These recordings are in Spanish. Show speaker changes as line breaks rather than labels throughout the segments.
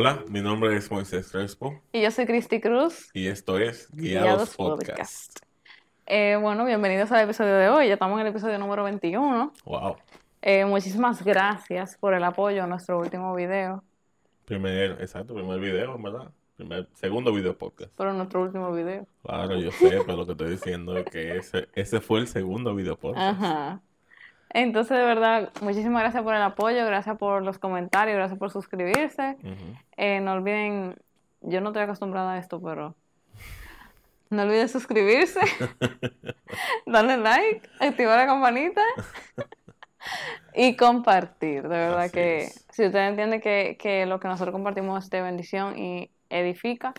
Hola, mi nombre es Moisés Crespo
Y yo soy Cristi Cruz,
y esto es
Guiados
Guiados
Podcast.
Podcast.
Eh, bueno, bienvenidos al episodio de hoy. Ya estamos en el episodio número 21.
Wow.
Eh, muchísimas gracias por el apoyo a nuestro último video,
Primer, exacto, primer video, ¿verdad? Primer, segundo video podcast.
por nuestro último video.
Claro, yo sé, pero lo que estoy diciendo es que ese, ese fue el segundo video podcast.
Ajá. Entonces, de verdad, muchísimas gracias por el apoyo, gracias por los comentarios, gracias por suscribirse. Eh, no olviden, yo no estoy acostumbrada a esto, pero no olviden suscribirse, darle like, activar la campanita y compartir. De verdad
Así
que
es.
si usted entiende que, que lo que nosotros compartimos es de bendición y edifica,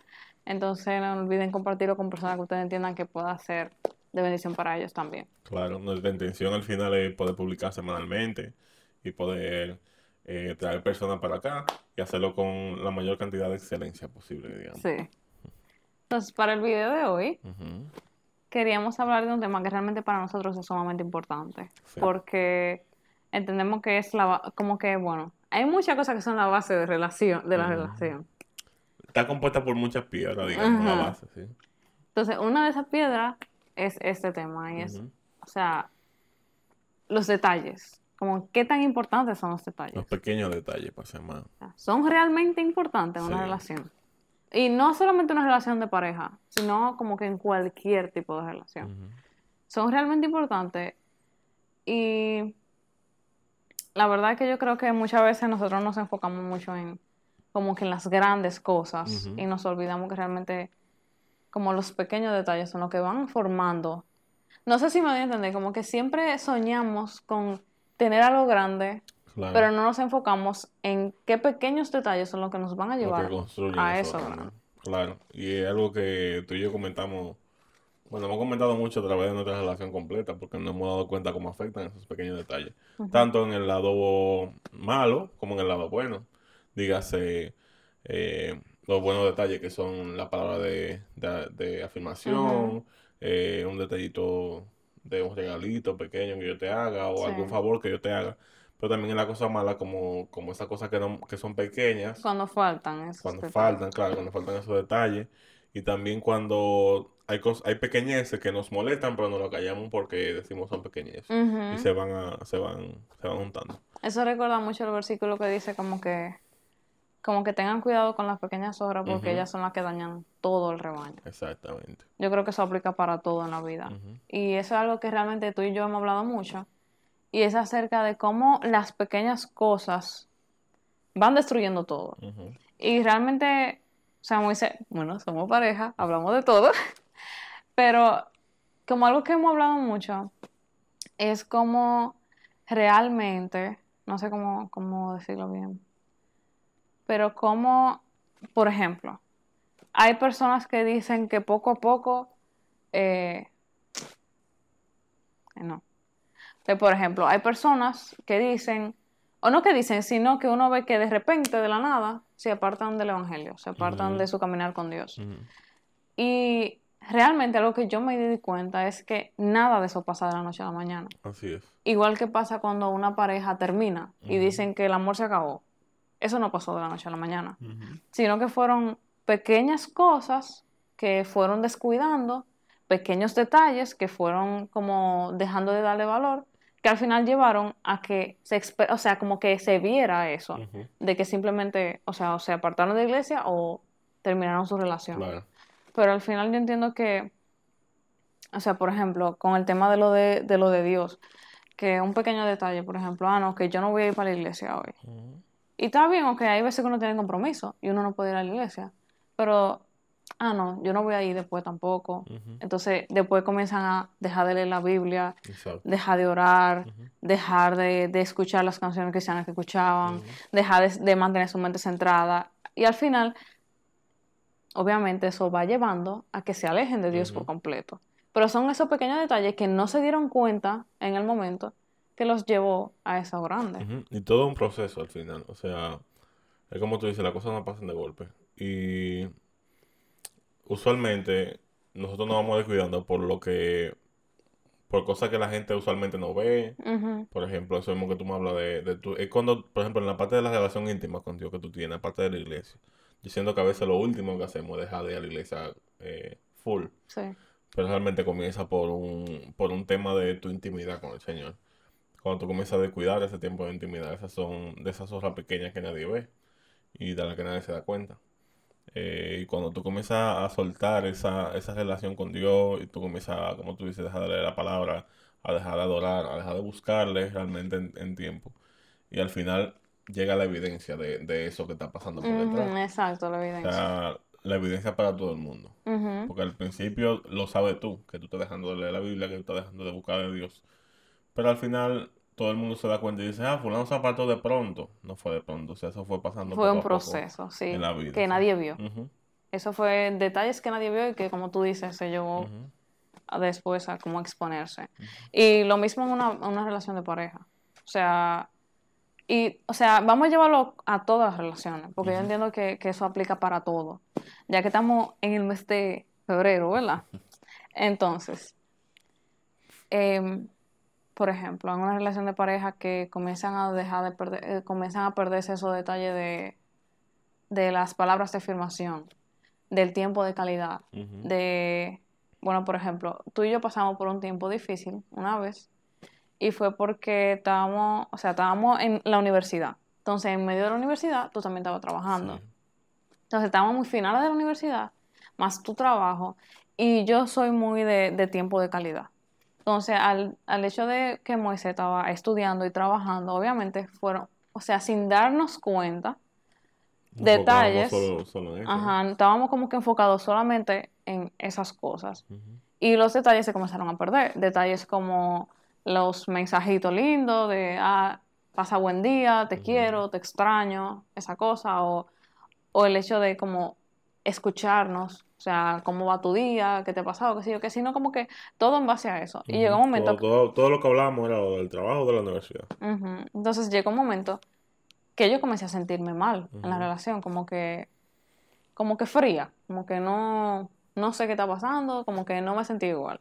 entonces no olviden compartirlo con personas que ustedes entiendan que pueda ser de bendición para ellos también.
Claro, nuestra intención al final es poder publicar semanalmente y poder eh, traer personas para acá y hacerlo con la mayor cantidad de excelencia posible, digamos.
Sí. Entonces, para el video de hoy, queríamos hablar de un tema que realmente para nosotros es sumamente importante,
Sí.
porque entendemos que es la, como que, bueno, hay muchas cosas que son la base de relación, de la relación.
Está compuesta por muchas piedras, digamos, la base, ¿sí?
Entonces, una de esas piedras es este tema, y es, o sea, los detalles, como qué tan importantes son los detalles.
Los pequeños detalles, para ser más.
Son realmente importantes en una relación. Y no solamente una relación de pareja, sino como que en cualquier tipo de relación. Son realmente importantes y la verdad es que yo creo que muchas veces nosotros nos enfocamos mucho en como que en las grandes cosas y nos olvidamos que realmente como los pequeños detalles son los que van formando. No sé si me voy a entender, como que siempre soñamos con tener algo grande,
Claro.
pero no nos enfocamos en qué pequeños detalles son los que nos van a llevar a
eso
eso.
grande. Claro, y es algo que tú y yo comentamos, bueno, hemos comentado mucho a través de nuestra relación completa, porque nos hemos dado cuenta cómo afectan esos pequeños detalles, tanto en el lado malo como en el lado bueno. Dígase, eh, los buenos detalles que son la palabra de, de- de afirmación, eh, un detallito de un regalito pequeño que yo te haga o
Sí.
algún favor que yo te haga. Pero también en la cosa mala como, como esas cosas que, no- que son pequeñas,
Cuando faltan esos
cuando
detalles.
faltan, claro, cuando faltan esos detalles. Y también cuando hay cosas, hay pequeñeces que nos molestan, pero no lo callamos porque decimos son pequeñeces. Y se van a, se van, se van juntando.
Eso recuerda mucho el versículo que dice como que como que tengan cuidado con las pequeñas zorras porque ellas son las que dañan todo el rebaño.
Exactamente.
Yo creo que eso aplica para todo en la vida. Y eso es algo que realmente tú y yo hemos hablado mucho. Y es acerca de cómo las pequeñas cosas van destruyendo todo. Y realmente, o sea, Moisés, bueno, somos pareja, hablamos de todo, pero como algo que hemos hablado mucho es como realmente, no sé cómo, cómo decirlo bien, pero como, por ejemplo, hay personas que dicen que poco a poco, eh, eh, no, que por ejemplo, hay personas que dicen, o no que dicen, sino que uno ve que de repente, de la nada, se apartan del Evangelio, se apartan de su caminar con Dios.
Ujú.
Y realmente algo que yo me di cuenta es que nada de eso pasa de la noche a la mañana.
Así es.
Igual que pasa cuando una pareja termina y dicen que el amor se acabó. Eso no pasó de la noche a la mañana, sino que fueron pequeñas cosas que fueron descuidando, pequeños detalles que fueron como dejando de darle valor, que al final llevaron a que se, o sea, como que se viera eso, de que simplemente, o sea, o se apartaron de la iglesia o terminaron su relación.
Claro.
Pero al final yo entiendo que, o sea, por ejemplo, con el tema de lo de, de lo de Dios, que un pequeño detalle, por ejemplo, ah, no, que yo no voy a ir para la iglesia hoy. Y está bien, ok, hay veces que uno tiene compromiso y uno no puede ir a la iglesia, pero, ah, no, yo no voy a ir después tampoco. Entonces, después comienzan a dejar de leer la Biblia,
Exacto.
dejar de orar, dejar de, de escuchar las canciones cristianas que escuchaban, dejar de, de mantener su mente centrada. Y al final, obviamente, eso va llevando a que se alejen de Dios por completo. Pero son esos pequeños detalles que no se dieron cuenta en el momento que los llevó a eso grande.
Y todo un proceso al final. O sea, es como tú dices, las cosas no pasan de golpe. Y usualmente nosotros nos vamos descuidando por lo que por cosas que la gente usualmente no ve. Por ejemplo, eso mismo que tú me hablas de, de tu... Es cuando, por ejemplo, en la parte de la relación íntima contigo que tú tienes, aparte de la iglesia. Yo siento que a veces lo último que hacemos es dejar de ir a la iglesia eh, full.
Sí.
Pero realmente comienza por un, por un tema de tu intimidad con el Señor. Cuando tú comienzas a descuidar ese tiempo de intimidad, esas son de esas horas pequeñas que nadie ve y de las que nadie se da cuenta. Eh, y cuando tú comienzas a soltar esa, esa relación con Dios y tú comienzas, a, como tú dices, a dejar de leer la palabra, a dejar de adorar, a dejar de buscarle realmente en, en tiempo. Y al final llega la evidencia de, de eso que está pasando por detrás.
Exacto, la
O
evidencia.
sea, la evidencia para todo el mundo. Porque al principio lo sabes tú, que tú estás dejando de leer la Biblia, que tú estás dejando de buscar a Dios. Pero al final todo el mundo se da cuenta y dice, ah, fulano se apartó de pronto. No fue de pronto, o sea, eso fue pasando
Fue
poco
un
a poco
proceso, sí,
en la vida.
que
sí.
nadie vio. Eso fue detalles que nadie vio y que, como tú dices, se llevó después a cómo exponerse. Y lo mismo en una, una relación de pareja. O sea, y, o sea, vamos a llevarlo a todas las relaciones, porque yo entiendo que, que eso aplica para todo, ya que estamos en el mes de febrero, ¿verdad? Entonces, em, por ejemplo, en una relación de pareja que comienzan a dejar de perder, eh, comienzan a perderse esos detalles de, de las palabras de afirmación, del tiempo de calidad, de, bueno, por ejemplo, tú y yo pasamos por un tiempo difícil una vez y fue porque estábamos, o sea, estábamos en la universidad. Entonces, en medio de la universidad, tú también estabas trabajando.
Sí.
Entonces, estábamos muy finales de la universidad, más tu trabajo, y yo soy muy de, de tiempo de calidad. Entonces, al, al hecho de que Moisés estaba estudiando y trabajando, obviamente fueron, o sea, sin darnos cuenta,
Nos
detalles.
Solo, solo eso.
ajá, estábamos como que enfocados solamente en esas cosas. Y los detalles se comenzaron a perder. Detalles como los mensajitos lindos de, ah, pasa buen día, te quiero, te extraño, esa cosa. O, o el hecho de como escucharnos, o sea, cómo va tu día, qué te ha pasado, qué sé yo, qué sino como que todo en base a eso. Y llegó un
Ujú.
momento,
Todo, todo, todo lo que hablábamos era lo del trabajo de la universidad.
Entonces llegó un momento que yo comencé a sentirme mal en la relación, como que, como que fría, como que no, no sé qué está pasando, como que no me sentí igual.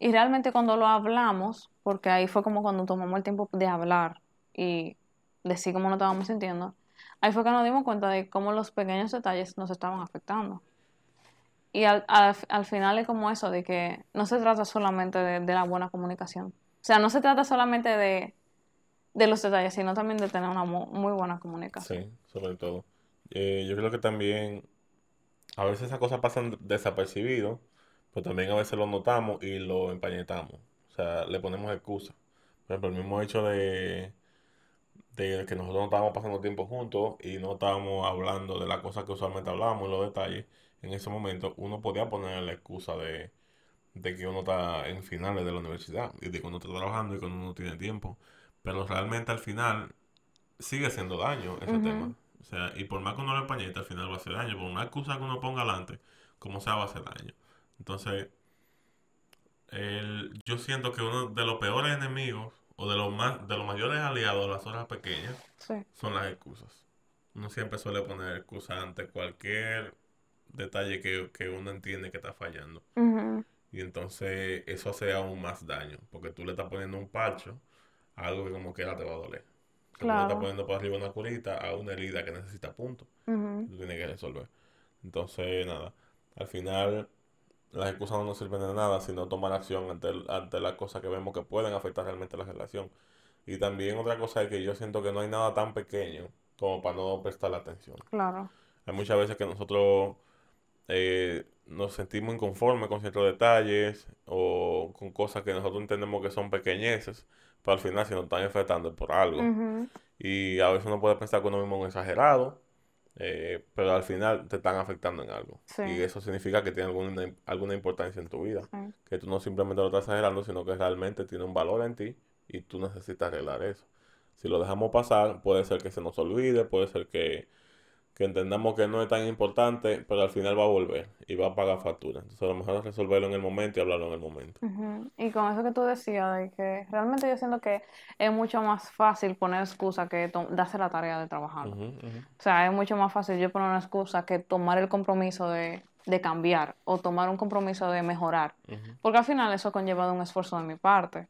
Y realmente cuando lo hablamos, porque ahí fue como cuando tomamos el tiempo de hablar y decir cómo nos estábamos sintiendo, ahí fue que nos dimos cuenta de cómo los pequeños detalles nos estaban afectando. Y al, al- al final es como eso, de que no se trata solamente de, de la buena comunicación. O sea, no se trata solamente de, de los detalles, sino también de tener una mu- muy buena comunicación.
Sí, sobre todo. Eh, yo creo que también a veces esas cosas pasan desapercibidos, pero también a veces lo notamos y lo empañetamos. O sea, le ponemos excusas. Por ejemplo, el mismo hecho de, de que nosotros no estábamos pasando tiempo juntos y no estábamos hablando de las cosas que usualmente hablamos y los detalles, en ese momento uno podía poner la excusa de, de que uno está en finales de la universidad y de que uno está trabajando y que uno no tiene tiempo. Pero realmente al final sigue haciendo daño ese tema. O sea, y por más que uno lo empañete, al final va a hacer daño. Por una excusa que uno ponga adelante, como sea, va a hacer daño. Entonces, el- yo siento que uno de los peores enemigos o de los más, de los mayores aliados de las horas pequeñas
Sí.
son las excusas. Uno siempre suele poner excusas ante cualquier detalle que, que uno entiende que está fallando. Y entonces eso hace aún más daño, porque tú le estás poniendo un parcho a algo que como quiera te va a doler. O sea, tú le
Claro.
estás poniendo por arriba una curita a una herida que necesita punto.
Ujú.
Tú tienes que resolver. Entonces, nada, al final las excusas no nos sirven de nada sino tomar acción ante, el- ante las cosas que vemos que pueden afectar realmente la relación. Y también otra cosa es que yo siento que no hay nada tan pequeño como para no prestar atención.
Claro.
Hay muchas veces que nosotros eh, nos sentimos inconformes con ciertos detalles o con cosas que nosotros entendemos que son pequeñeces, pero al final se nos están afectando por algo. Y a veces uno puede pensar que uno mismo es un exagerado, eh, pero al final te están afectando en algo.
Sí.
Y eso significa que tiene alguna, alguna importancia en tu vida. Que tú no simplemente lo estás exagerando, sino que realmente tiene un valor en ti y tú necesitas arreglar eso. Si lo dejamos pasar, puede ser que se nos olvide, puede ser que, que entendamos que no es tan importante, pero al final va a volver y va a pagar factura. Entonces a lo mejor es resolverlo en el momento y hablarlo en el momento.
Y con eso que tú decías, de que realmente yo siento que es mucho más fácil poner excusa que darse la tarea de
ujú.
O sea, es mucho más fácil yo poner una excusa que tomar el compromiso de de cambiar o tomar un compromiso de mejorar. Porque al final eso ha conllevado un esfuerzo de mi parte.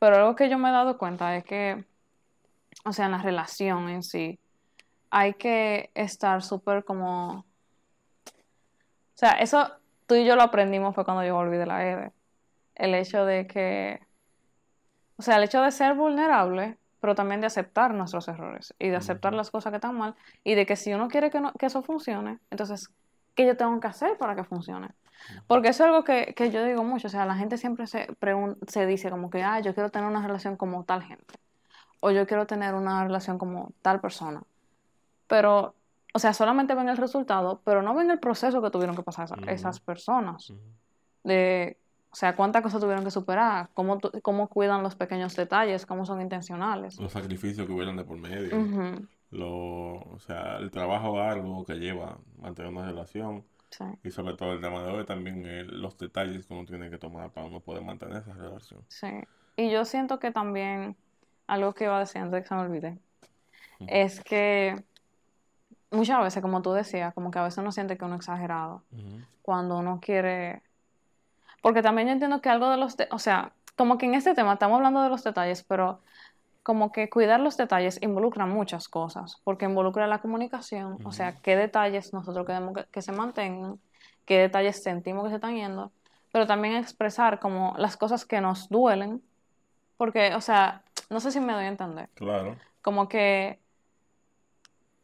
Pero algo que yo me he dado cuenta es que, o sea, en la relación en sí, hay que estar súper como... O sea, eso tú y yo lo aprendimos fue cuando yo volví de la EDE. El hecho de que... O sea, el hecho de ser vulnerable, pero también de aceptar nuestros errores y de aceptar las cosas que están mal y de que si uno quiere que, no- que eso funcione, entonces, ¿qué yo tengo que hacer para que funcione? Porque eso es algo que, que yo digo mucho, o sea, la gente siempre se, se dice como que, ah, yo quiero tener una relación como tal gente, o yo quiero tener una relación como tal persona, pero, o sea, solamente ven el resultado, pero no ven el proceso que tuvieron que pasar esa-
Ujú.
esas personas, de, o sea, cuántas cosas tuvieron que superar, cómo, cómo cuidan los pequeños detalles, cómo son intencionales.
Los sacrificios que hubieran de por medio.
Ujú,
Lo, o sea, el trabajo arduo que lleva mantener una relación.
sí.
Y sobre todo el tema de hoy también eh, los detalles que uno tiene que tomar para uno poder mantener esa relación.
Sí, y yo siento que también, algo que iba a decir antes de que se me olvide,
Ujú.
es que muchas veces, como tú decías, como que a veces uno siente que uno es exagerado
Ujú.
cuando uno quiere... Porque también yo entiendo que algo de los... de- O sea, como que en este tema estamos hablando de los detalles, pero como que cuidar los detalles involucra muchas cosas, porque involucra la comunicación, o sea, qué detalles nosotros queremos que, que se mantengan, qué detalles sentimos que se están yendo, pero también expresar como las cosas que nos duelen, porque, o sea, no sé si me doy a entender,
Claro.
como que,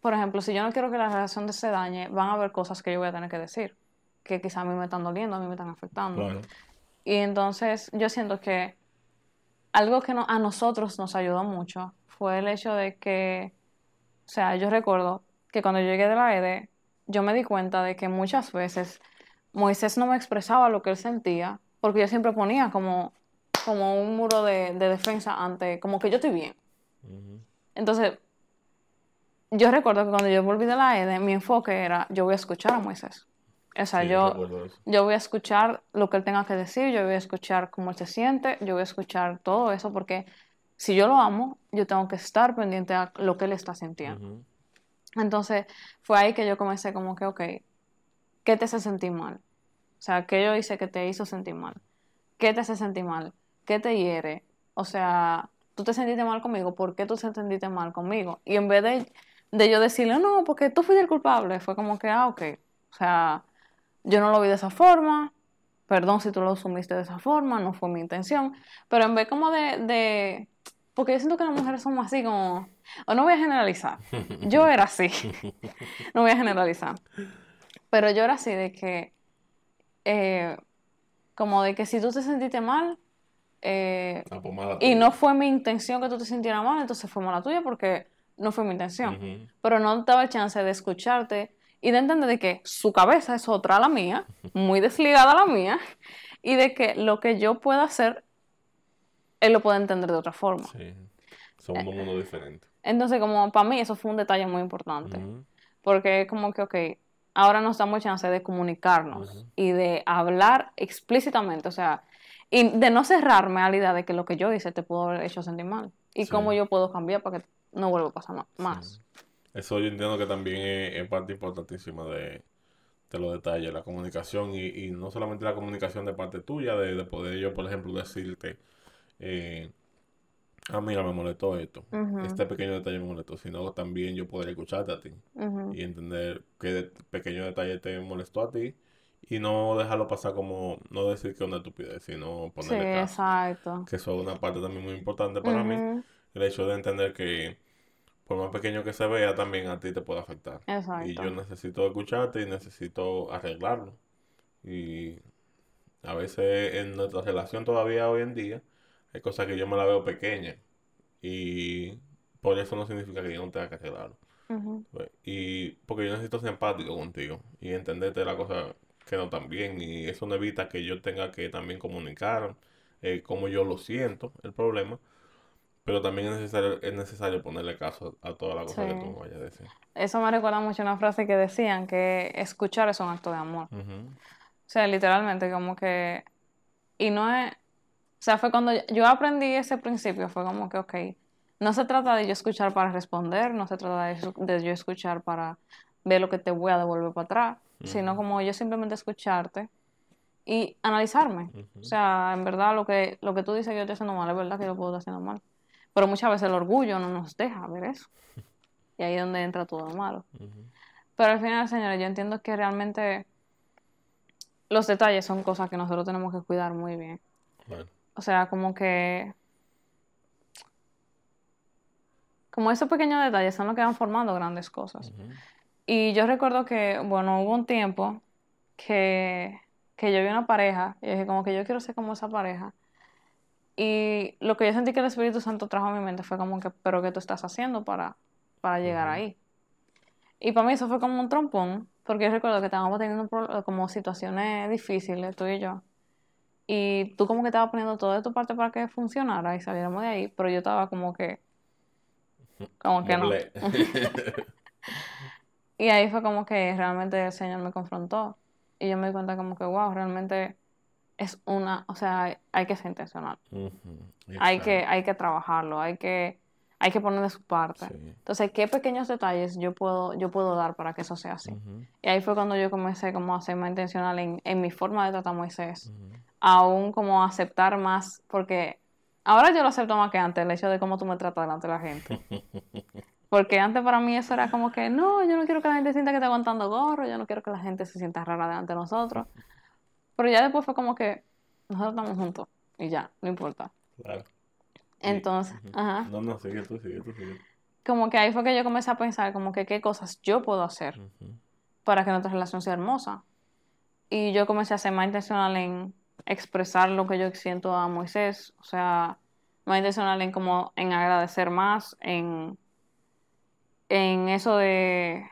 por ejemplo, si yo no quiero que la relación se dañe, van a haber cosas que yo voy a tener que decir, que quizá a mí me están doliendo, a mí me están afectando. Y entonces yo siento que algo que no- a nosotros nos ayudó mucho fue el hecho de que, o sea, yo recuerdo que cuando yo llegué de la EDE, yo me di cuenta de que muchas veces Moisés no me expresaba lo que él sentía, porque yo siempre ponía como, como un muro de, de defensa ante, como que yo estoy bien. Entonces, yo recuerdo que cuando yo volví de la EDE, mi enfoque era, yo voy a escuchar a Moisés. O sea,
Sí,
yo, yo voy a escuchar lo que él tenga que decir, yo voy a escuchar cómo él se siente, yo voy a escuchar todo eso, porque si yo lo amo, yo tengo que estar pendiente a lo que él está sintiendo. Entonces, fue ahí que yo comencé como que, ok, ¿qué te hace sentir mal? O sea, ¿qué yo hice que te hizo sentir mal? ¿Qué te hace sentir mal? ¿Qué te hiere? O sea, tú te sentiste mal conmigo, ¿por qué tú te sentiste mal conmigo? Y en vez de, de yo decirle, no, porque tú fuiste el culpable, fue como que, ah, ok. O sea, yo no lo vi de esa forma, perdón si tú lo asumiste de esa forma, no fue mi intención, pero en vez como de, de porque yo siento que las mujeres somos así como, o no voy a generalizar, yo era así, no voy a generalizar, pero yo era así de que, eh, como de que si tú te sentiste mal, eh,
La pomada
y no fue mi intención que tú te sintieras mal, entonces fue mala tuya porque no fue mi intención pero no daba el chance de escucharte y de entender de que su cabeza es otra a la mía, muy desligada a la mía, y de que lo que yo pueda hacer, él lo puede entender de otra forma.
Sí. Somos un mundo diferente.
Entonces, como para mí eso fue un detalle muy importante,
Ujú.
porque como que, ok, ahora nos damos chance de comunicarnos y de hablar explícitamente, o sea, y de no cerrarme a la idea de que lo que yo hice te pudo haber hecho sentir mal, y
Sí.
cómo yo puedo cambiar para que no vuelva a pasar más.
Eso yo entiendo que también es, es parte importantísima de, de los detalles, la comunicación y, y no solamente la comunicación de parte tuya, de, de poder yo, por ejemplo, decirte, eh, ah, mira, me molestó esto,
Ujú.
este pequeño detalle me molestó, sino también yo poder escucharte a ti y entender qué de- pequeño detalle te molestó a ti y no dejarlo pasar como, no decir que es una estupidez, sino
Sí,
ponerle caso.
exacto.
Que eso es una parte también muy importante para mí,
Ujú,
el hecho de entender que por más pequeño que se vea, también a ti te puede afectar. Y
Exacto.
yo necesito escucharte y necesito arreglarlo. Y a veces en nuestra relación todavía hoy en día hay cosas que yo me la veo pequeña y por eso no significa que yo no tenga que arreglarlo. Pues, Y porque yo necesito ser empático contigo y entenderte la cosa que no tan bien y eso no evita que yo tenga que también comunicar eh, cómo yo lo siento, el problema. Pero también es necesario, es necesario ponerle caso a toda la cosa que tú vayas a decir.
Eso me recuerda mucho a una frase que decían que escuchar es un acto de amor. O sea, literalmente como que... Y no es... O sea, fue cuando yo- aprendí ese principio, fue como que, ok, no se trata de yo escuchar para responder, no se trata de yo escuchar para ver lo que te voy a devolver para atrás, sino como yo simplemente escucharte y analizarme. O sea, en verdad lo que, lo que tú dices que yo estoy haciendo mal, es verdad que yo puedo estar haciendo mal. Pero muchas veces el orgullo no nos deja ver eso. Y ahí es donde entra todo lo malo. Pero al final, señores, yo entiendo que realmente los detalles son cosas que nosotros tenemos que cuidar muy bien. O sea, como que... Como esos pequeños detalles son los que van formando grandes cosas. Y yo recuerdo que, bueno, hubo un tiempo que, que yo vi una pareja y dije como que yo quiero ser como esa pareja. Y lo que yo sentí que el Espíritu Santo trajo a mi mente fue como que, pero ¿qué tú estás haciendo para, para llegar ahí? Y para mí eso fue como un trompón, porque yo recuerdo que estábamos teniendo como situaciones difíciles, tú y yo. Y tú como que estabas poniendo todo de tu parte para que funcionara y saliéramos de ahí, pero yo estaba como que... Como que no. y ahí fue como que realmente el Señor me confrontó. Y yo me di cuenta como que, wow, realmente es una, o sea, hay, que ser intencional. Hay que, hay que trabajarlo, hay que, hay que poner de su parte. Entonces, ¿qué pequeños detalles yo puedo, yo puedo dar para que eso sea así? Y ahí fue cuando yo comencé como a ser más intencional en, en mi forma de tratar a Moisés. Aún como aceptar más, porque ahora yo lo acepto más que antes, el hecho de cómo tú me tratas delante de la gente. Porque antes para mí eso era como que, no, yo no quiero que la gente sienta que está aguantando gorro, yo no quiero que la gente se sienta rara delante de nosotros. Pero ya después fue como que nosotros estamos juntos y ya, no importa. Claro. Entonces, ajá.
No, no, sigue tú, sigue tú, sigue
Como que ahí fue que yo comencé a pensar como que qué cosas yo puedo hacer para que nuestra relación sea hermosa. Y yo comencé a ser más intencional en expresar lo que yo siento a Moisés, o sea, más intencional en como en agradecer más, en en eso de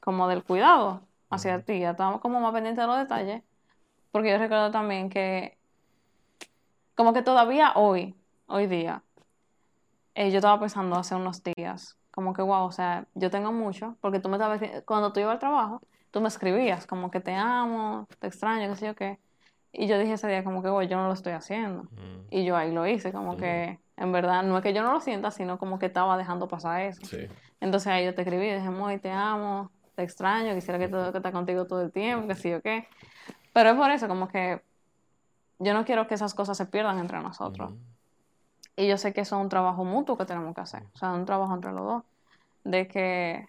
como del cuidado hacia ti, ya estamos como más pendientes de los detalles, porque yo recuerdo también que como que todavía hoy, hoy día, eh, yo estaba pensando hace unos días, como que wow, o sea, yo tengo mucho, porque tú me estabas, cuando tú ibas al trabajo, tú me escribías como que te amo, te extraño, qué sé yo qué, y yo dije ese día como que, wow, yo no lo estoy haciendo, y yo ahí lo hice, como que en verdad, no es que yo no lo sienta, sino como que estaba dejando pasar eso. Entonces ahí yo te escribí, dije, muy, te amo, te extraño, quisiera que, todo, que esté contigo todo el tiempo, que sí o qué. Pero es por eso, como que yo no quiero que esas cosas se pierdan entre nosotros. Y yo sé que eso es un trabajo mutuo que tenemos que hacer, o sea, un trabajo entre los dos. De que,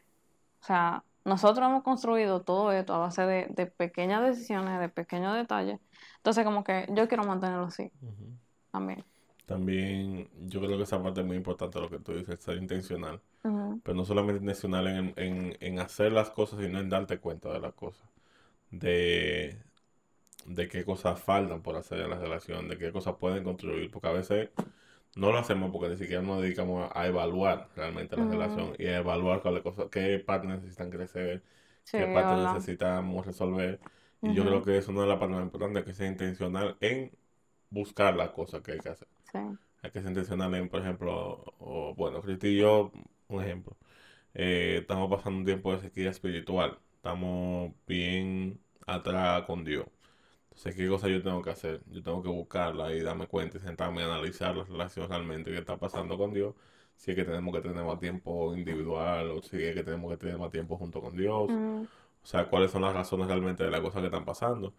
o sea, nosotros hemos construido todo esto a base de, pequeñas decisiones, de pequeños detalles. Entonces, como que yo quiero mantenerlo así también.
También yo creo que esa parte es muy importante lo que tú dices, ser intencional. Pero no solamente intencional en, en, en, hacer las cosas, sino en darte cuenta de las cosas. De, de qué cosas faltan por hacer en la relación, de qué cosas pueden construir. Porque a veces no lo hacemos porque ni siquiera nos dedicamos a, evaluar realmente la relación y a evaluar cuáles cosas, qué partes necesitan crecer, qué partes necesitamos resolver. Y yo creo que eso no es la parte más importante, que sea intencional en buscar las cosas que hay que hacer. Hay que ser intencional en, por ejemplo, o, bueno, Cristi y yo, un ejemplo. Eh, estamos pasando un tiempo de sequía espiritual. Estamos bien atrás con Dios. Entonces, ¿qué cosa yo tengo que hacer? Yo tengo que buscarla y darme cuenta y sentarme a analizar la relación realmente que está pasando con Dios. Si es que tenemos que tener más tiempo individual o si es que tenemos que tener más tiempo junto con Dios. O sea, cuáles son las razones realmente de las cosas que están pasando.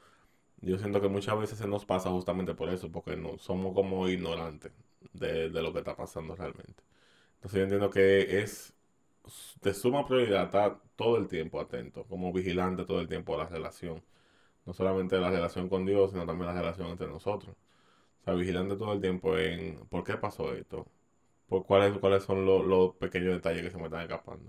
Yo siento que muchas veces se nos pasa justamente por eso, porque no somos como ignorantes de, lo que está pasando realmente. Entonces yo entiendo que es de suma prioridad estar todo el tiempo atento, como vigilante todo el tiempo a la relación. No solamente la relación con Dios, sino también la relación entre nosotros. O sea, vigilante todo el tiempo en por qué pasó esto, por cuáles, cuáles son los, pequeños detalles que se me están escapando.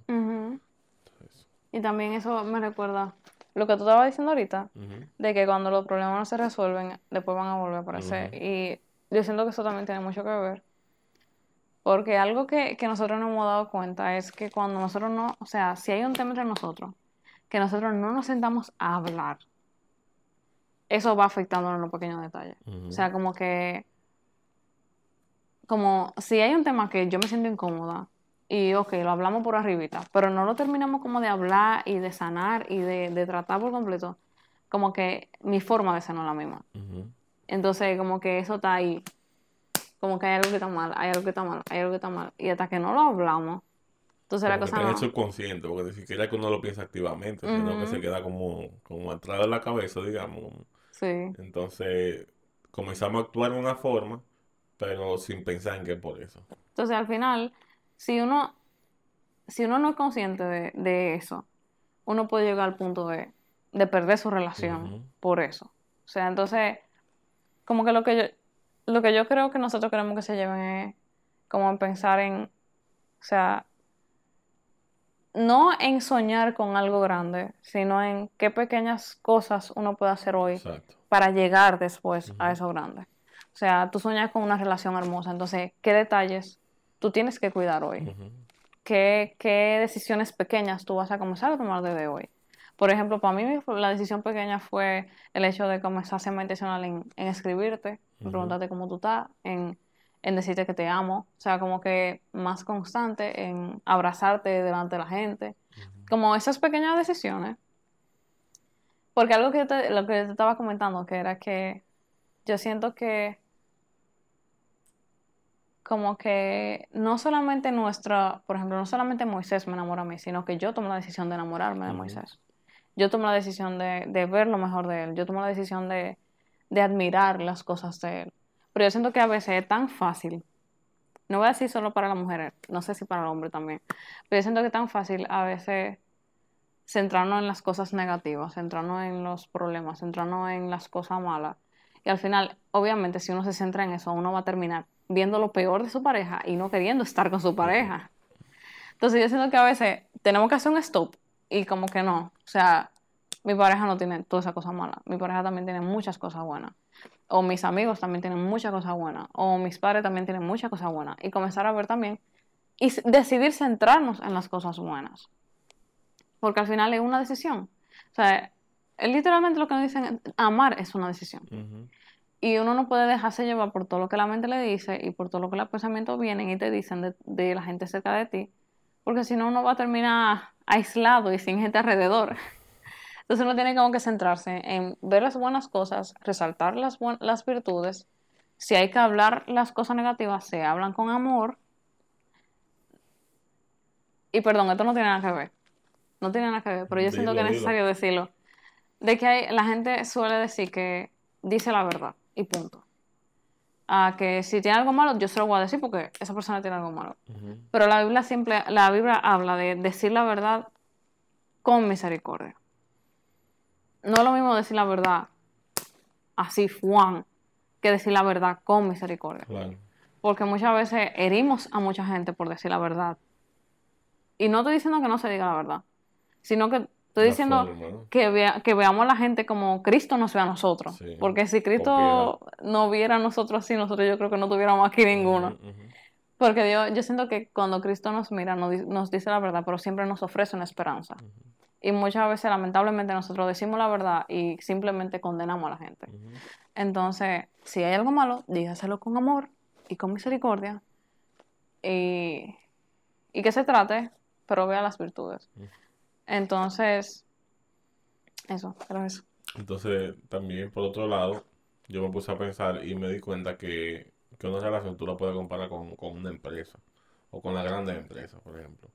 y también eso me recuerda lo que tú estabas diciendo ahorita, de que cuando los problemas no se resuelven, después van a volver a aparecer. Y yo siento que eso también tiene mucho que ver. Porque algo que, nosotros no hemos dado cuenta es que cuando nosotros no, o sea, si hay un tema entre nosotros, que nosotros no nos sentamos a hablar, eso va afectando en los pequeños detalles. O sea, como que, como si hay un tema que yo me siento incómoda, y ok, lo hablamos por arribita, pero no lo terminamos como de hablar y de sanar y de, tratar por completo, como que mi forma de ser no es la misma. Entonces, como que eso está ahí, como que hay algo que está mal, hay algo que está mal, hay algo que está mal. Y hasta que no lo hablamos, Entonces la
Como
cosa
está en
no.
el subconsciente, porque ni siquiera que uno lo piensa activamente, sino que se queda como, como atrás de la cabeza, digamos.
Sí,
Entonces, comenzamos a actuar de una forma, pero sin pensar en que es por eso.
entonces al final, si uno, si uno no es consciente de, de eso, uno puede llegar al punto de, de perder su relación por eso. O sea, entonces, como que lo que yo, lo que yo creo que nosotros queremos que se lleven es como en pensar en, o sea, no en soñar con algo grande, sino en qué pequeñas cosas uno puede hacer hoy
Exacto.
para llegar después a eso grande. O sea, tú sueñas con una relación hermosa, entonces, ¿qué detalles tú tienes que cuidar hoy? ¿Qué, qué decisiones pequeñas tú vas a comenzar a tomar desde hoy? Por ejemplo, para mí la decisión pequeña fue el hecho de comenzar a ser más intencional en, en escribirte, en preguntarte cómo tú estás, en, en decirte que te amo, o sea, como que más constante en abrazarte delante de la gente, como esas pequeñas decisiones. Porque algo que te, lo que te estaba comentando, que era que yo siento que como que no solamente nuestra, por ejemplo, no solamente Moisés me enamora a mí, sino que yo tomo la decisión de enamorarme de. Moisés. Yo tomo la decisión de, de ver lo mejor de él. Yo tomo la decisión de, de admirar las cosas de él. Pero yo siento que a veces es tan fácil, no voy a decir solo para la mujer, no sé si para el hombre también, pero yo siento que es tan fácil a veces centrarnos en las cosas negativas, centrarnos en los problemas, centrarnos en las cosas malas. Y al final, obviamente, si uno se centra en eso, uno va a terminar viendo lo peor de su pareja y no queriendo estar con su pareja. Entonces yo siento que a veces tenemos que hacer un stop y como que no. O sea, mi pareja no tiene toda esa cosa mala. Mi pareja también tiene muchas cosas buenas. O mis amigos también tienen muchas cosas buenas. O mis padres también tienen muchas cosas buenas. Y comenzar a ver también y decidir centrarnos en las cosas buenas. Porque al final es una decisión. O sea, literalmente lo que nos dicen, amar es una decisión. Y uno no puede dejarse llevar por todo lo que la mente le dice y por todo lo que los pensamientos vienen y te dicen de, de la gente cerca de ti. Porque si no, uno va a terminar aislado y sin gente alrededor. Entonces uno tiene como que centrarse en ver las buenas cosas, resaltar las, las virtudes. Si hay que hablar las cosas negativas, se hablan con amor. Y perdón, esto no tiene nada que ver. No tiene nada que ver, pero yo siento que es
dilo.
necesario decirlo. De que hay, la gente suele decir que dice la verdad y punto. A que si tiene algo malo, yo se lo voy a decir porque esa persona tiene algo malo. Pero la Biblia siempre, la Biblia habla de decir la verdad con misericordia. No es lo mismo decir la verdad así, Juan, que decir la verdad con misericordia.
Claro.
Porque muchas veces herimos a mucha gente por decir la verdad. Y no estoy diciendo que no se diga la verdad, sino que estoy
La
diciendo
forma, ¿no?
que, vea- que veamos a la gente como Cristo nos ve a nosotros.
Sí,
Porque si Cristo no viera a nosotros así, nosotros yo creo que no tuviéramos aquí ninguno. Porque Dios, yo siento que cuando Cristo nos mira, nos, nos dice la verdad, pero siempre nos ofrece una esperanza. Y muchas veces, lamentablemente, nosotros decimos la verdad y simplemente condenamos a la gente. Entonces, si hay algo malo, dígaselo con amor y con misericordia. Y, y que se trate, pero vea las virtudes. Entonces, eso, pero eso.
Entonces, también por otro lado, yo me puse a pensar y me di cuenta que, que una relación tú la puedes comparar con, con una empresa o con las grandes empresas, por ejemplo.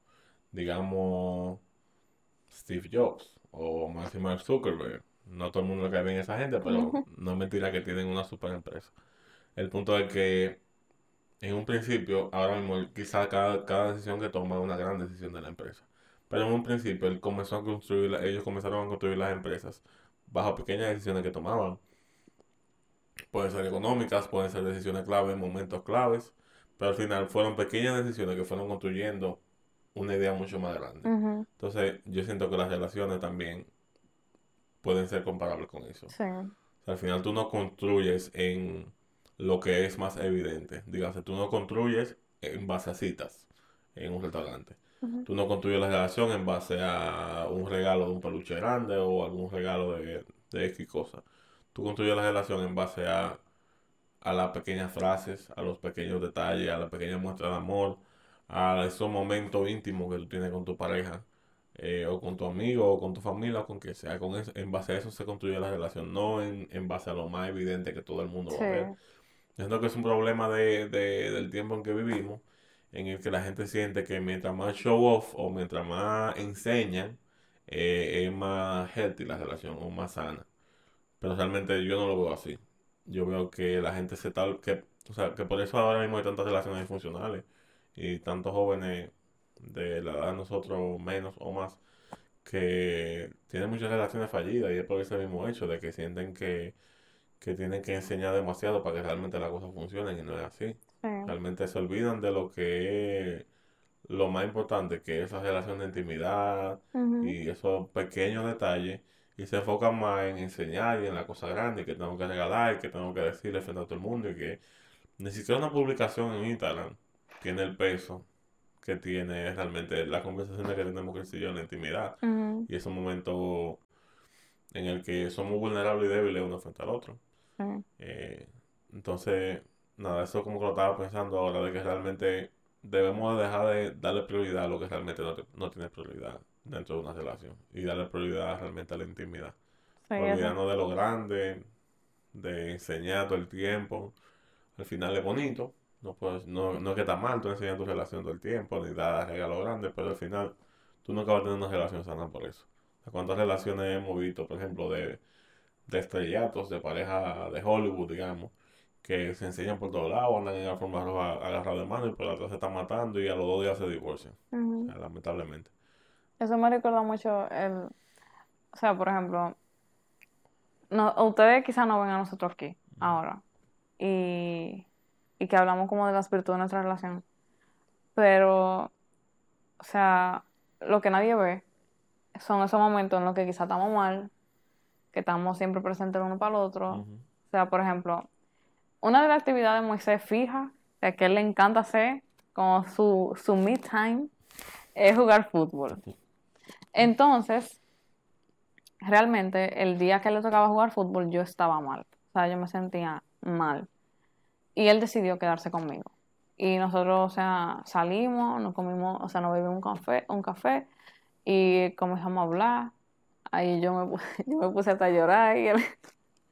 Digamos, Steve Jobs o Mark Zuckerberg. No todo el mundo le cae bien a esa gente, pero no es mentira que tienen una super empresa. El punto es que en un principio, ahora mismo, quizá cada, cada decisión que toma es una gran decisión de la empresa. Pero en un principio, él comenzó a construir, ellos comenzaron a construir las empresas bajo pequeñas decisiones que tomaban. Pueden ser económicas, pueden ser decisiones claves, momentos claves, pero al final fueron pequeñas decisiones que fueron construyendo una idea mucho más grande. Entonces, yo siento que las relaciones también pueden ser comparables con eso.
Sí.
O sea, al final tú no construyes en lo que es más evidente. Dígase, tú no construyes en base a citas en un restaurante.
Ujú.
Tú no construyes la relación en base a un regalo de un peluche grande o algún regalo de, de X cosa. Tú construyes la relación en base a, a las pequeñas frases, a los pequeños detalles, a la pequeña muestra de amor, a esos momentos íntimos que tú tienes con tu pareja, eh, o con tu amigo, o con tu familia, o con quien sea. Con eso- en base a eso se construye la relación, no en, en base a lo más evidente que todo el mundo va a ver.
Sí.
Yo que es un problema de, de- del tiempo en que vivimos en el que la gente siente que mientras más show off o mientras más enseñan, eh, es más healthy la relación o más sana. Pero realmente yo no lo veo así. Yo veo que la gente se tal, que, o sea, que por eso ahora mismo hay tantas relaciones disfuncionales y tantos jóvenes de la edad de nosotros menos o más que tienen muchas relaciones fallidas y es por ese mismo hecho de que sienten que, que tienen que enseñar demasiado para que realmente las cosas funcionen y no es así. Realmente se olvidan de lo que es lo más importante, que es esa relación de intimidad y esos pequeños detalles y se enfocan más en enseñar y en la cosa grande que tengo que regalar y que tengo que decirle frente a todo el mundo y que siquiera una publicación en Instagram tiene el peso que tiene realmente la conversación que tenemos que yo en la intimidad y es un momento en el que somos vulnerables y débiles uno frente al otro. Eh, entonces, nada, eso como que lo estaba pensando ahora, de que realmente debemos dejar de darle prioridad a lo que realmente no, tiene prioridad dentro de una relación y darle prioridad realmente a la intimidad. Olvidarnos de lo grande, de enseñar todo el tiempo. Al final es bonito, no, puedes, no, no es que está mal tú enseñar tu relación todo el tiempo, ni dar regalos grandes, pero al final tú nunca vas a tener una relación sana por eso. ¿Cuántas relaciones hemos visto, por ejemplo, de, de estrellatos, de pareja de Hollywood, digamos, que se enseñan por todos lados, andan en la forma agarrados de mano y por la otra se están matando y a los dos días se divorcian, lamentablemente.
Eso me recuerda mucho el, o sea, por ejemplo, no, ustedes quizás no ven a nosotros aquí, ahora, y, y que hablamos como de las virtudes de nuestra relación, pero, o sea, lo que nadie ve son esos momentos en los que quizás estamos mal, que estamos siempre presentes el uno para el otro. O sea, por ejemplo, una de las actividades de Moisés fija, que a él le encanta hacer, como su, su mid time, es jugar fútbol. Entonces, realmente, el día que le tocaba jugar fútbol, yo estaba mal. O sea, yo me sentía mal. Y él decidió quedarse conmigo. Y nosotros, o sea, salimos, nos comimos, o sea, nos bebimos un café, un café y comenzamos a hablar. Ahí yo me, yo me puse hasta a llorar. Y él...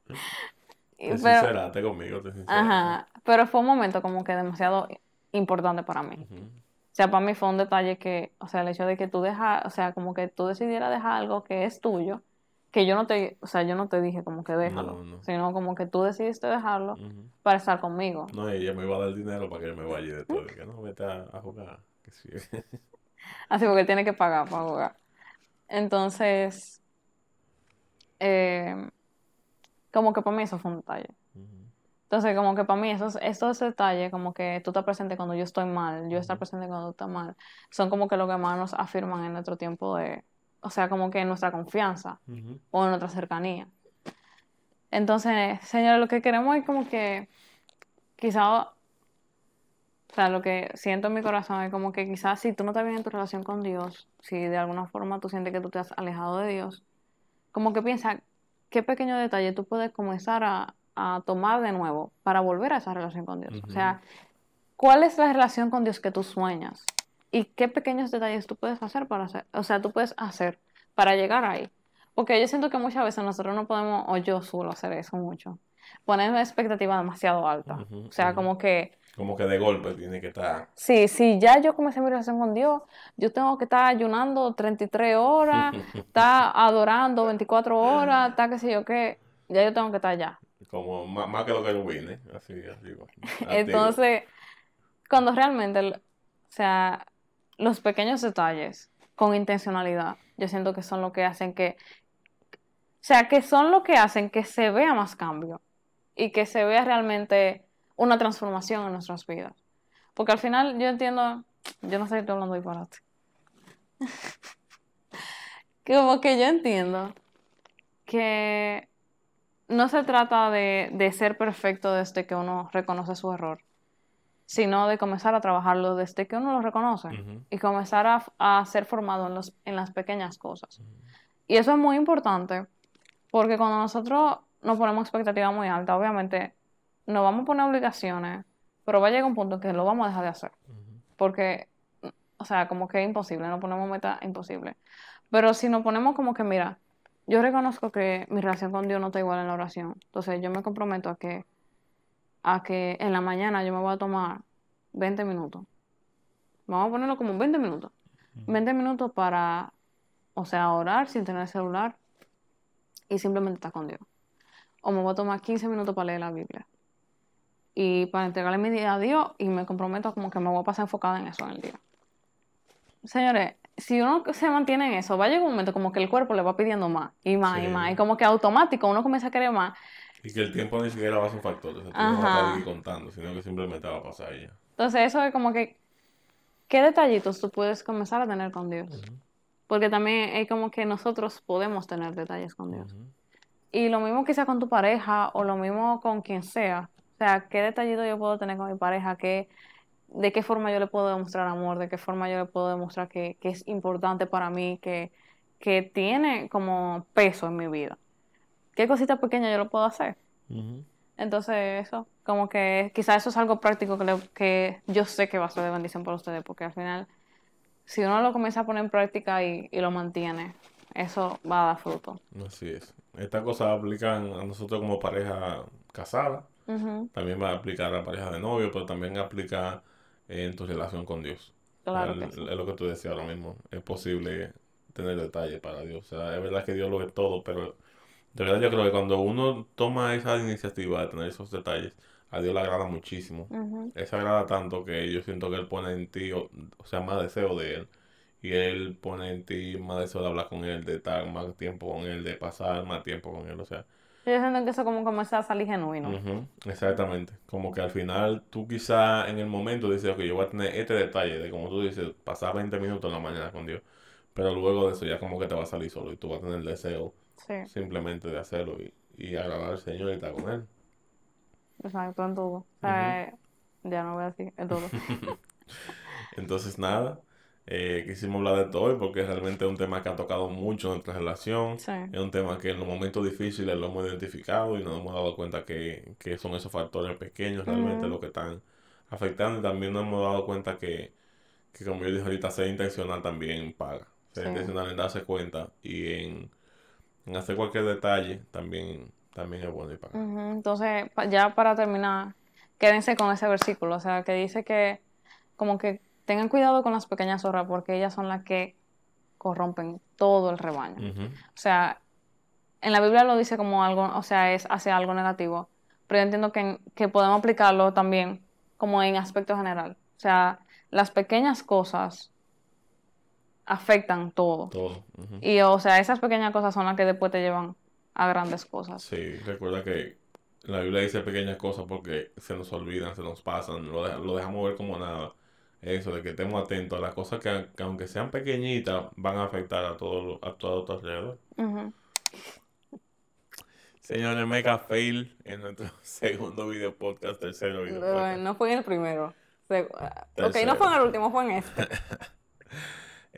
te sinceraste conmigo, te
Ajá, pero fue un momento como que demasiado importante para mí. O sea, para mí fue un detalle que, o sea, el hecho de que tú dejas, o sea, como que tú decidieras dejar algo que es tuyo, que yo no te, o sea, yo no te dije como que déjalo, sino como que tú decidiste dejarlo para estar conmigo.
No, ella me iba a dar dinero para que yo me vaya de todo, que no, vete a, jugar.
Así porque tiene que pagar para jugar. Entonces, eh, como que para mí eso fue un detalle. Entonces, como que para mí esos, esos detalles, como que tú estás presente cuando yo estoy mal, yo estar presente cuando tú estás mal, son como que lo que más nos afirman en nuestro tiempo de, o sea, como que en nuestra confianza o en nuestra cercanía. Entonces, señores, lo que queremos es como que quizá, o sea, lo que siento en mi corazón es como que quizás si tú no estás bien en tu relación con Dios, si de alguna forma tú sientes que tú te has alejado de Dios, como que piensa, qué pequeño detalle tú puedes comenzar a, tomar de nuevo para volver a esa relación con Dios. O sea, ¿cuál es la relación con Dios que tú sueñas? ¿Y qué pequeños detalles tú puedes hacer para hacer? O sea, tú puedes hacer para llegar ahí. Porque yo siento que muchas veces nosotros no podemos, o yo suelo hacer eso mucho, poner una expectativa demasiado alta. o sea, como que
como que de golpe tiene que estar.
Sí, sí, ya yo comencé mi relación con Dios, yo tengo que estar ayunando 33 horas, estar adorando 24 horas, estar qué sé yo qué, ya yo tengo que estar allá.
Como más, que lo que yo vine, así, así.
Entonces, cuando realmente, o sea, los pequeños detalles con intencionalidad, yo siento que son lo que hacen que, o sea, que son lo que hacen que se vea más cambio y que se vea realmente una transformación en nuestras vidas. Porque al final yo entiendo, yo no sé si estoy hablando disparate. Como que yo entiendo que no se trata de, ser perfecto desde que uno reconoce su error, sino de comenzar a trabajarlo desde que uno lo reconoce y comenzar a, ser formado en, los, en las pequeñas cosas. Y eso es muy importante porque cuando nosotros nos ponemos expectativas muy altas, obviamente nos vamos a poner obligaciones, pero va a llegar un punto en que lo vamos a dejar de hacer. Porque, o sea, como que es imposible, no ponemos meta imposible. Pero si nos ponemos como que, mira, yo reconozco que mi relación con Dios no está igual en la oración. Entonces yo me comprometo a que, a que en la mañana yo me voy a tomar 20 minutos vamos a ponerlo como 20 minutos. 20 minutos para, o sea, orar sin tener celular y simplemente estar con Dios. O me voy a tomar 15 minutos para leer la Biblia. Y para entregarle mi día a Dios y me comprometo como que me voy a pasar enfocada en eso en el día. Señores, si uno se mantiene en eso, va a llegar un momento como que el cuerpo le va pidiendo más y más y más. Y como que automático uno comienza a querer más.
Y que el tiempo ni siquiera va a ser un factor. O sea, tú no vas a
Ajá.
estar contando, sino que simplemente va a pasar y ya.
Entonces eso es como que, ¿qué detallitos tú puedes comenzar a tener con Dios? Porque también es como que nosotros podemos tener detalles con Dios.
Ujú.
Y lo mismo quizá con tu pareja o lo mismo con quien sea. O sea, ¿qué detallito yo puedo tener con mi pareja? ¿Qué, ¿De qué forma yo le puedo demostrar amor? ¿De qué forma yo le puedo demostrar que, que es importante para mí? Que, que tiene como peso en mi vida. ¿Qué cosita pequeña yo lo puedo hacer? Entonces, eso, como que quizás eso es algo práctico que, le- que yo sé que va a ser de bendición para ustedes, porque al final, si uno lo comienza a poner en práctica y, y lo mantiene, eso va a dar fruto.
Así es. Estas cosas aplican a nosotros como pareja casada. También va a aplicar a la pareja de novio, pero también aplica en tu relación con Dios.
Claro
Es-
que sí.
Es lo que tú decías ahora mismo. Es posible tener detalles para Dios. O sea, es verdad que Dios lo ve todo, pero de verdad yo creo que cuando uno toma esa iniciativa de tener esos detalles, a Dios le agrada muchísimo. Él se agrada tanto que yo siento que Él pone en ti, o, o sea, más deseo de Él. Y Él pone en ti más deseo de hablar con Él, de estar más tiempo con Él, de pasar más tiempo con Él. O sea,
Yo siento que eso como comienza a salir genuino.
Exactamente. Como que al final tú quizá en el momento dices, ok, yo voy a tener este detalle de como tú dices, pasar 20 minutos en la mañana con Dios. Pero luego de eso ya como que te va a salir solo y tú vas a tener el deseo
Sí,
simplemente de hacerlo y, y agradar al Señor y estar con Él.
exacto, en todo. Sea, ya no voy a decir, en todo.
Entonces nada, eh, quisimos hablar de todo hoy porque realmente es un tema que ha tocado mucho nuestra relación.
Sí.
Es un tema que en los momentos difíciles lo hemos identificado y nos hemos dado cuenta que, que son esos factores pequeños realmente
Ujú.
los que están afectando y también nos hemos dado cuenta que, que como yo dije ahorita, ser intencional también paga. Ser
Sí.
intencional en darse cuenta y en, en hacer cualquier detalle también, también es bueno y paga.
Ujú, Entonces, ya para terminar, quédense con ese versículo, o sea, que dice que como que tengan cuidado con las pequeñas zorras porque ellas son las que corrompen todo el rebaño. O sea, en la Biblia lo dice como algo, o sea, es hacia algo negativo, pero yo entiendo que, que podemos aplicarlo también como en aspecto general. O sea, las pequeñas cosas afectan todo.
Todo.
Y, o sea, esas pequeñas cosas son las que después te llevan a grandes cosas.
Sí, recuerda que la Biblia dice pequeñas cosas porque se nos olvidan, se nos pasan, lo, de- lo dejamos ver como nada. Eso, de que estemos atentos a las cosas que, que aunque sean pequeñitas, van a afectar a todo, a todo tu alrededor.
Ujú.
Señores, mega fail en nuestro segundo video podcast, tercero video
No,
podcast.
no fue en el primero. Ah, Ok, no fue en el último, fue en este.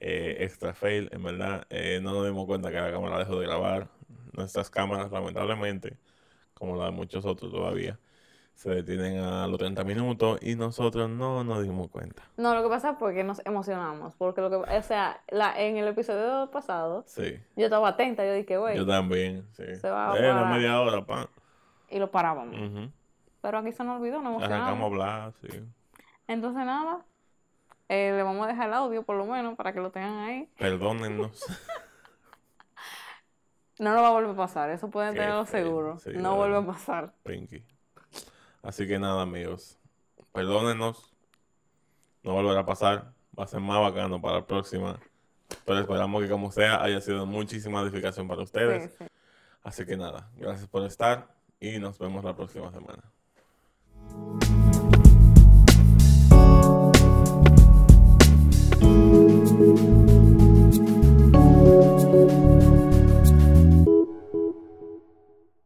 Eh, extra fail, en verdad, eh, no nos dimos cuenta que la cámara dejó de grabar. Nuestras cámaras, lamentablemente, como la de muchos otros todavía, se detienen a los 30 minutos y nosotros no nos dimos cuenta.
No, lo que pasa fue que nos emocionamos. Porque lo que, o sea, la, en el episodio pasado,
Sí,
yo estaba atenta, yo dije, güey,
yo también, sí.
Se va a
Eh, la media hora, pa.
y lo parábamos. Pero aquí se nos olvidó, nos
Arrancamos a
emocionamos.
hablar, sí.
Entonces, nada, eh, le vamos a dejar el audio por lo menos para que lo tengan ahí.
Perdónennos.
No lo va a volver a pasar, eso pueden
Qué
tenerlo
feo,
seguro.
sí,
no vuelve a pasar.
Pinky. Así que nada, amigos. Perdónenos. No volverá a pasar. Va a ser más bacano para la próxima. Pero esperamos que como sea haya sido muchísima edificación para ustedes.
Sí, sí.
Así que nada, gracias por estar y nos vemos la próxima semana.